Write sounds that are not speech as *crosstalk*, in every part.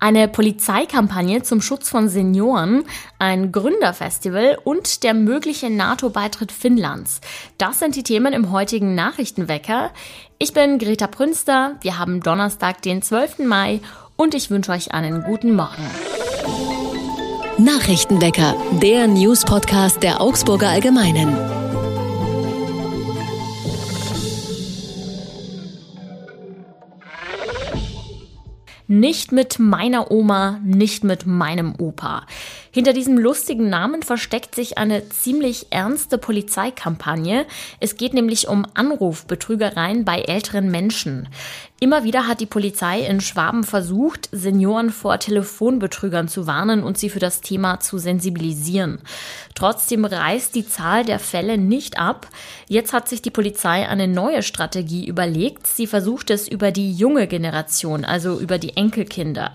Eine Polizeikampagne zum Schutz von Senioren, ein Gründerfestival und der mögliche NATO-Beitritt Finnlands. Das sind die Themen im heutigen Nachrichtenwecker. Ich bin Greta Prünster. Wir haben Donnerstag, den 12. Mai und ich wünsche euch einen guten Morgen. Nachrichtenwecker, der News-Podcast der Augsburger Allgemeinen. Nicht mit meiner Oma, nicht mit meinem Opa. Hinter diesem lustigen Namen versteckt sich eine ziemlich ernste Polizeikampagne. Es geht nämlich um Anrufbetrügereien bei älteren Menschen. Immer wieder hat die Polizei in Schwaben versucht, Senioren vor Telefonbetrügern zu warnen und sie für das Thema zu sensibilisieren. Trotzdem reißt die Zahl der Fälle nicht ab. Jetzt hat sich die Polizei eine neue Strategie überlegt. Sie versucht es über die junge Generation, also über die Enkelkinder.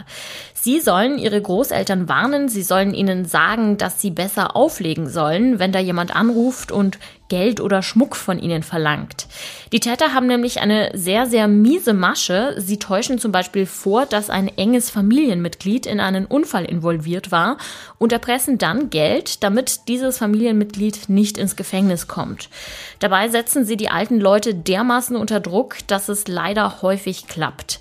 Sie sollen ihre Großeltern warnen, sie sollen ihnen sagen, dass sie besser auflegen sollen, wenn da jemand anruft und Geld oder Schmuck von ihnen verlangt. Die Täter haben nämlich eine sehr, sehr miese Masche. Sie täuschen zum Beispiel vor, dass ein enges Familienmitglied in einen Unfall involviert war und erpressen dann Geld, damit dieses Familienmitglied nicht ins Gefängnis kommt. Dabei setzen sie die alten Leute dermaßen unter Druck, dass es leider häufig klappt.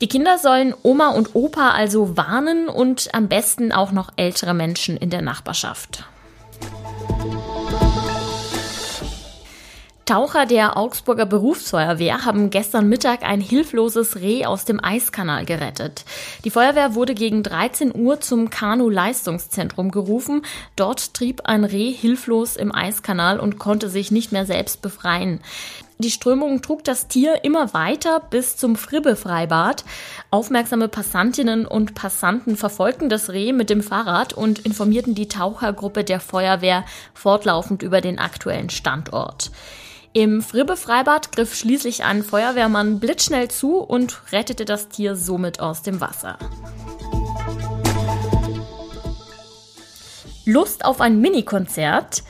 Die Kinder sollen Oma und Opa also warnen und am besten auch noch ältere Menschen in der Nachbarschaft. Taucher der Augsburger Berufsfeuerwehr haben gestern Mittag ein hilfloses Reh aus dem Eiskanal gerettet. Die Feuerwehr wurde gegen 13 Uhr zum Kanu-Leistungszentrum gerufen. Dort trieb ein Reh hilflos im Eiskanal und konnte sich nicht mehr selbst befreien. Die Strömung trug das Tier immer weiter bis zum Fribbe-Freibad. Aufmerksame Passantinnen und Passanten verfolgten das Reh mit dem Fahrrad und informierten die Tauchergruppe der Feuerwehr fortlaufend über den aktuellen Standort. Im Fribbe-Freibad griff schließlich ein Feuerwehrmann blitzschnell zu und rettete das Tier somit aus dem Wasser. Lust auf ein Minikonzert?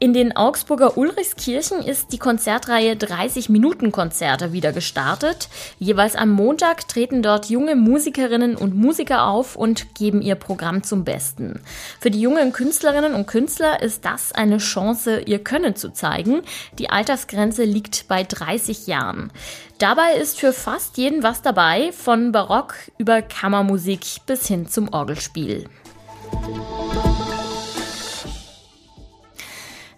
In den Augsburger Ulrichskirchen ist die Konzertreihe 30 Minuten Konzerte wieder gestartet. Jeweils am Montag treten dort junge Musikerinnen und Musiker auf und geben ihr Programm zum Besten. Für die jungen Künstlerinnen und Künstler ist das eine Chance, ihr Können zu zeigen. Die Altersgrenze liegt bei 30 Jahren. Dabei ist für fast jeden was dabei, von Barock über Kammermusik bis hin zum Orgelspiel.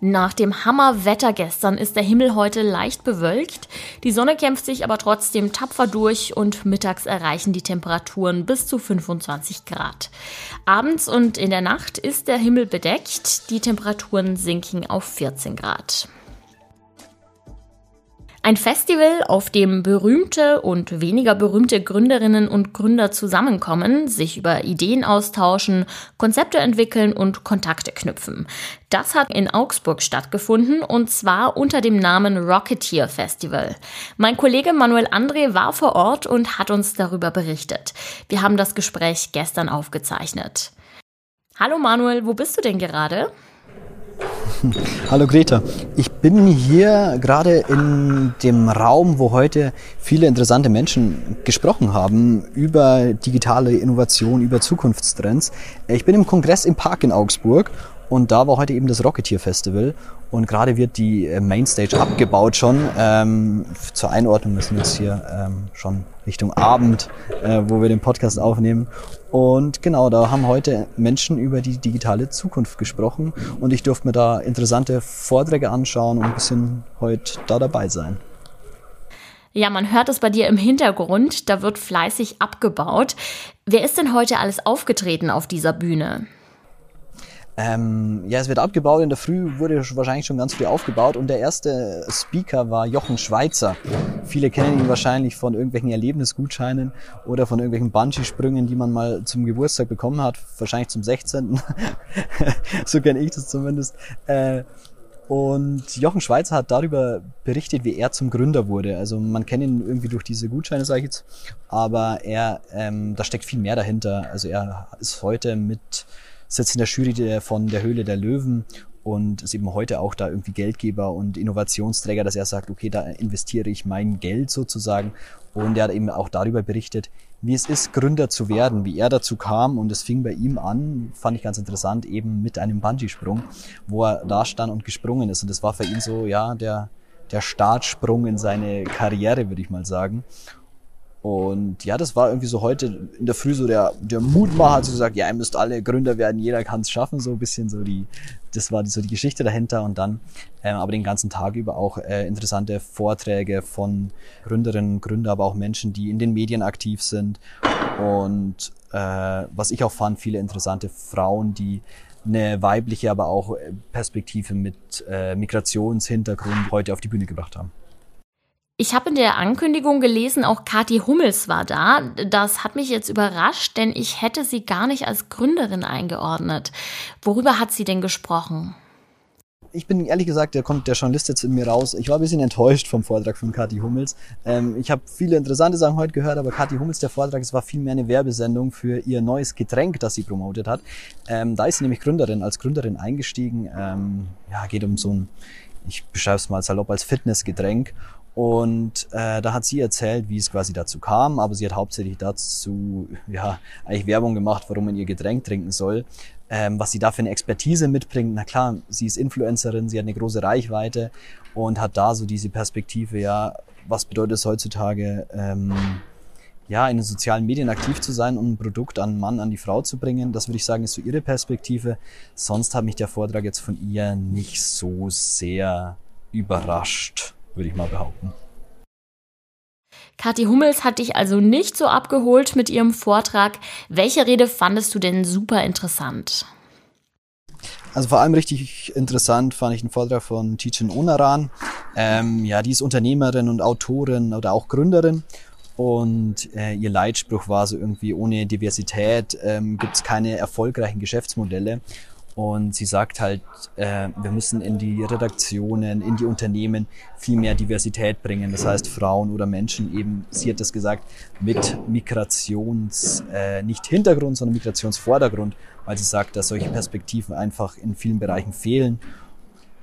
Nach dem Hammerwetter gestern ist der Himmel heute leicht bewölkt. Die Sonne kämpft sich aber trotzdem tapfer durch und mittags erreichen die Temperaturen bis zu 25 Grad. Abends und in der Nacht ist der Himmel bedeckt. Die Temperaturen sinken auf 14 Grad. Ein Festival, auf dem berühmte und weniger berühmte Gründerinnen und Gründer zusammenkommen, sich über Ideen austauschen, Konzepte entwickeln und Kontakte knüpfen. Das hat in Augsburg stattgefunden und zwar unter dem Namen Rocketeer Festival. Mein Kollege Manuel André war vor Ort und hat uns darüber berichtet. Wir haben das Gespräch gestern aufgezeichnet. Hallo Manuel, wo bist du denn gerade? Hallo Greta, ich bin hier gerade in dem Raum, wo heute viele interessante Menschen gesprochen haben über digitale Innovation, über Zukunftstrends. Ich bin im Kongress im Park in Augsburg und da war heute eben das Rocketeer Festival und gerade wird die äh, Mainstage abgebaut schon. Ähm, zur Einordnung, wir sind jetzt hier ähm, schon Richtung Abend, äh, wo wir den Podcast aufnehmen. Und genau, da haben heute Menschen über die digitale Zukunft gesprochen und ich durfte mir da interessante Vorträge anschauen und ein bisschen heute da dabei sein. Ja, man hört es bei dir im Hintergrund, da wird fleißig abgebaut. Wer ist denn heute alles aufgetreten auf dieser Bühne? Ähm, ja, es wird abgebaut. In der Früh wurde wahrscheinlich schon ganz früh aufgebaut und der erste Speaker war Jochen Schweizer. Viele kennen ihn wahrscheinlich von irgendwelchen Erlebnisgutscheinen oder von irgendwelchen Bungee-Sprüngen, die man mal zum Geburtstag bekommen hat, wahrscheinlich zum 16. *laughs* so kenne ich das zumindest. Äh, und Jochen Schweizer hat darüber berichtet, wie er zum Gründer wurde. Also man kennt ihn irgendwie durch diese Gutscheine, sage ich jetzt, aber er, ähm, da steckt viel mehr dahinter. Also er ist heute mit sitzt in der Jury der, von der Höhle der Löwen und ist eben heute auch da irgendwie Geldgeber und Innovationsträger, dass er sagt, okay, da investiere ich mein Geld sozusagen. Und er hat eben auch darüber berichtet, wie es ist, Gründer zu werden, wie er dazu kam. Und es fing bei ihm an, fand ich ganz interessant, eben mit einem Bungee-Sprung, wo er da stand und gesprungen ist. Und das war für ihn so, ja, der, der Startsprung in seine Karriere, würde ich mal sagen. Und ja, das war irgendwie so heute in der Früh so der, der Mutmacher hat so gesagt, ja, ihr müsst alle Gründer werden, jeder kann es schaffen, so ein bisschen so die, das war so die Geschichte dahinter und dann ähm, aber den ganzen Tag über auch äh, interessante Vorträge von Gründerinnen und Gründern, aber auch Menschen, die in den Medien aktiv sind und äh, was ich auch fand, viele interessante Frauen, die eine weibliche, aber auch Perspektive mit äh, Migrationshintergrund heute auf die Bühne gebracht haben. Ich habe in der Ankündigung gelesen, auch Kathi Hummels war da. Das hat mich jetzt überrascht, denn ich hätte sie gar nicht als Gründerin eingeordnet. Worüber hat sie denn gesprochen? Ich bin ehrlich gesagt, da kommt der Journalist jetzt in mir raus. Ich war ein bisschen enttäuscht vom Vortrag von Kathi Hummels. Ähm, ich habe viele interessante Sachen heute gehört, aber Kathi Hummels, der Vortrag, es war viel mehr eine Werbesendung für ihr neues Getränk, das sie promotet hat. Ähm, da ist sie nämlich Gründerin, als Gründerin eingestiegen. Ähm, ja, geht um so ein, ich beschreibe es mal salopp als Fitnessgetränk. Und äh, da hat sie erzählt, wie es quasi dazu kam, aber sie hat hauptsächlich dazu ja eigentlich Werbung gemacht, warum man ihr Getränk trinken soll, ähm, was sie da für eine Expertise mitbringt. Na klar, sie ist Influencerin, sie hat eine große Reichweite und hat da so diese Perspektive, ja, was bedeutet es heutzutage, ähm, ja, in den sozialen Medien aktiv zu sein und ein Produkt an Mann, an die Frau zu bringen. Das würde ich sagen, ist so ihre Perspektive. Sonst hat mich der Vortrag jetzt von ihr nicht so sehr überrascht würde ich mal behaupten. Kathi Hummels hat dich also nicht so abgeholt mit ihrem Vortrag. Welche Rede fandest du denn super interessant? Also vor allem richtig interessant fand ich den Vortrag von Tichin Onaran. Ähm, ja, die ist Unternehmerin und Autorin oder auch Gründerin. Und äh, ihr Leitspruch war so irgendwie, ohne Diversität ähm, gibt es keine erfolgreichen Geschäftsmodelle. Und sie sagt halt, äh, wir müssen in die Redaktionen, in die Unternehmen viel mehr Diversität bringen. Das heißt, Frauen oder Menschen eben, sie hat das gesagt, mit Migrations, äh, nicht Hintergrund, sondern Migrationsvordergrund, weil sie sagt, dass solche Perspektiven einfach in vielen Bereichen fehlen.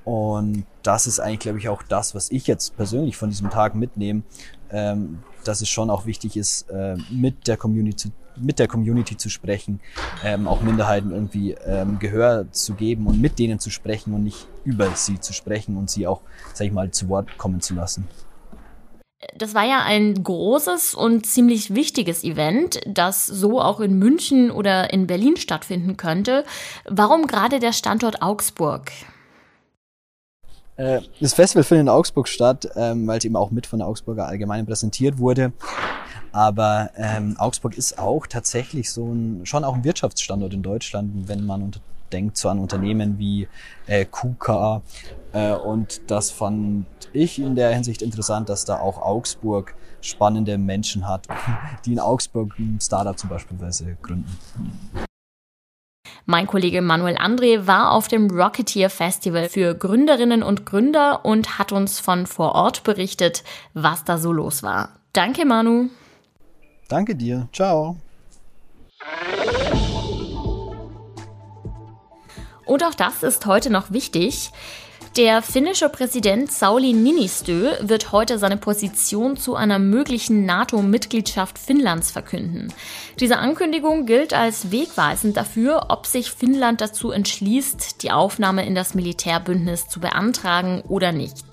Und das ist eigentlich, glaube ich, auch das, was ich jetzt persönlich von diesem Tag mitnehme, ähm, dass es schon auch wichtig ist, äh, mit der Community mit der Community zu sprechen, ähm, auch Minderheiten irgendwie ähm, Gehör zu geben und mit denen zu sprechen und nicht über sie zu sprechen und sie auch, sag ich mal, zu Wort kommen zu lassen. Das war ja ein großes und ziemlich wichtiges Event, das so auch in München oder in Berlin stattfinden könnte. Warum gerade der Standort Augsburg? Äh, das Festival findet in Augsburg statt, ähm, weil es eben auch mit von der Augsburger Allgemeinen präsentiert wurde. Aber ähm, Augsburg ist auch tatsächlich so ein, schon auch ein Wirtschaftsstandort in Deutschland, wenn man unter, denkt so an Unternehmen wie äh, KUKA. Äh, und das fand ich in der Hinsicht interessant, dass da auch Augsburg spannende Menschen hat, *laughs* die in Augsburg ein Startup zum Beispiel gründen. Mein Kollege Manuel André war auf dem Rocketeer Festival für Gründerinnen und Gründer und hat uns von vor Ort berichtet, was da so los war. Danke, Manu. Danke dir. Ciao. Und auch das ist heute noch wichtig. Der finnische Präsident Sauli Niinistö wird heute seine Position zu einer möglichen NATO-Mitgliedschaft Finnlands verkünden. Diese Ankündigung gilt als wegweisend dafür, ob sich Finnland dazu entschließt, die Aufnahme in das Militärbündnis zu beantragen oder nicht.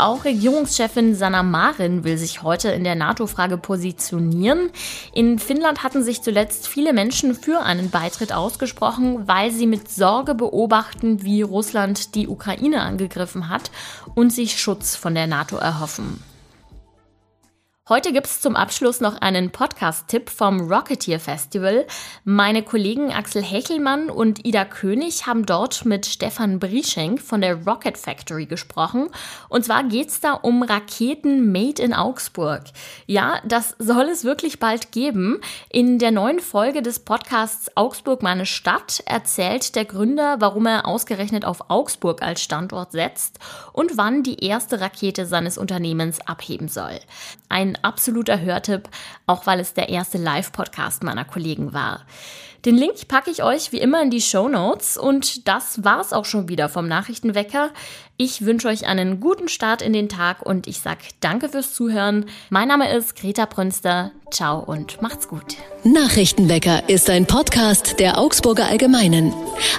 Auch Regierungschefin Sanna Marin will sich heute in der NATO-Frage positionieren. In Finnland hatten sich zuletzt viele Menschen für einen Beitritt ausgesprochen, weil sie mit Sorge beobachten, wie Russland die Ukraine angegriffen hat und sich Schutz von der NATO erhoffen. Heute gibt's zum Abschluss noch einen Podcast-Tipp vom Rocketeer Festival. Meine Kollegen Axel Hechelmann und Ida König haben dort mit Stefan Brieschenk von der Rocket Factory gesprochen. Und zwar geht's da um Raketen made in Augsburg. Ja, das soll es wirklich bald geben. In der neuen Folge des Podcasts Augsburg meine Stadt erzählt der Gründer, warum er ausgerechnet auf Augsburg als Standort setzt und wann die erste Rakete seines Unternehmens abheben soll. Ein absoluter Hörtipp, auch weil es der erste Live-Podcast meiner Kollegen war. Den Link packe ich euch wie immer in die Show Notes und das war's auch schon wieder vom Nachrichtenwecker. Ich wünsche euch einen guten Start in den Tag und ich sag danke fürs Zuhören. Mein Name ist Greta Brünster. Ciao und macht's gut. Nachrichtenwecker ist ein Podcast der Augsburger Allgemeinen.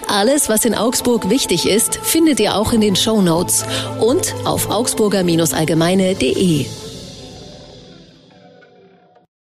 Alles, was in Augsburg wichtig ist, findet ihr auch in den Show Notes und auf augsburger-allgemeine.de.